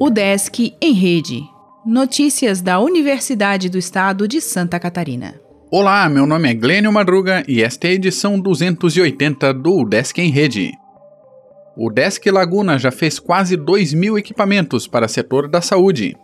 O Desk em Rede. Notícias da Universidade do Estado de Santa Catarina. Olá, meu nome é Glênio Madruga e esta é a edição 280 do Desk em Rede. O Desk Laguna já fez quase 2 mil equipamentos para setor da saúde.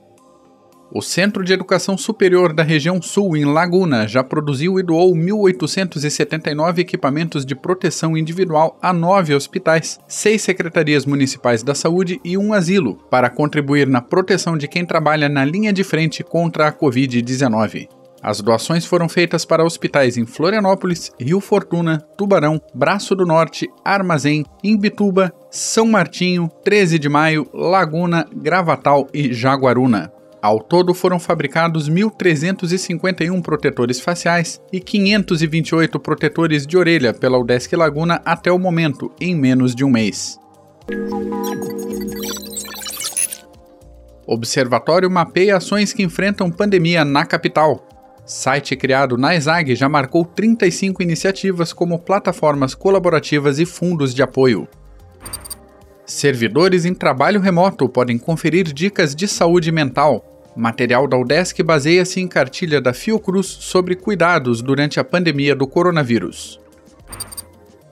O Centro de Educação Superior da Região Sul, em Laguna, já produziu e doou 1.879 equipamentos de proteção individual a nove hospitais, seis secretarias municipais da saúde e um asilo, para contribuir na proteção de quem trabalha na linha de frente contra a Covid-19. As doações foram feitas para hospitais em Florianópolis, Rio Fortuna, Tubarão, Braço do Norte, Armazém, Imbituba, São Martinho, 13 de Maio, Laguna, Gravatal e Jaguaruna. Ao todo foram fabricados 1.351 protetores faciais e 528 protetores de orelha pela Udesc Laguna até o momento, em menos de um mês. Observatório mapeia ações que enfrentam pandemia na capital. Site criado na ESAG já marcou 35 iniciativas como plataformas colaborativas e fundos de apoio. Servidores em trabalho remoto podem conferir dicas de saúde mental. Material da UDESC baseia-se em cartilha da Fiocruz sobre cuidados durante a pandemia do coronavírus.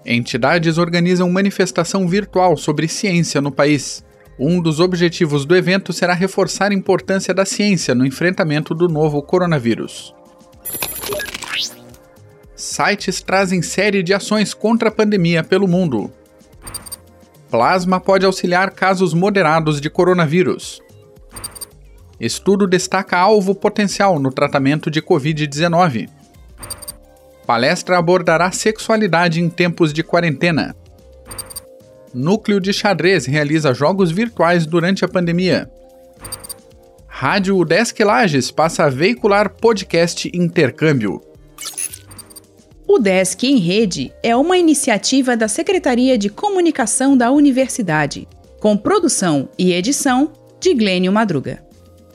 Entidades organizam manifestação virtual sobre ciência no país. Um dos objetivos do evento será reforçar a importância da ciência no enfrentamento do novo coronavírus. Sites trazem série de ações contra a pandemia pelo mundo. Plasma pode auxiliar casos moderados de coronavírus. Estudo destaca alvo potencial no tratamento de Covid-19. Palestra abordará sexualidade em tempos de quarentena. Núcleo de Xadrez realiza jogos virtuais durante a pandemia. Rádio Udesc Lages passa a veicular podcast Intercâmbio. O Desk em Rede é uma iniciativa da Secretaria de Comunicação da Universidade, com produção e edição de Glênio Madruga.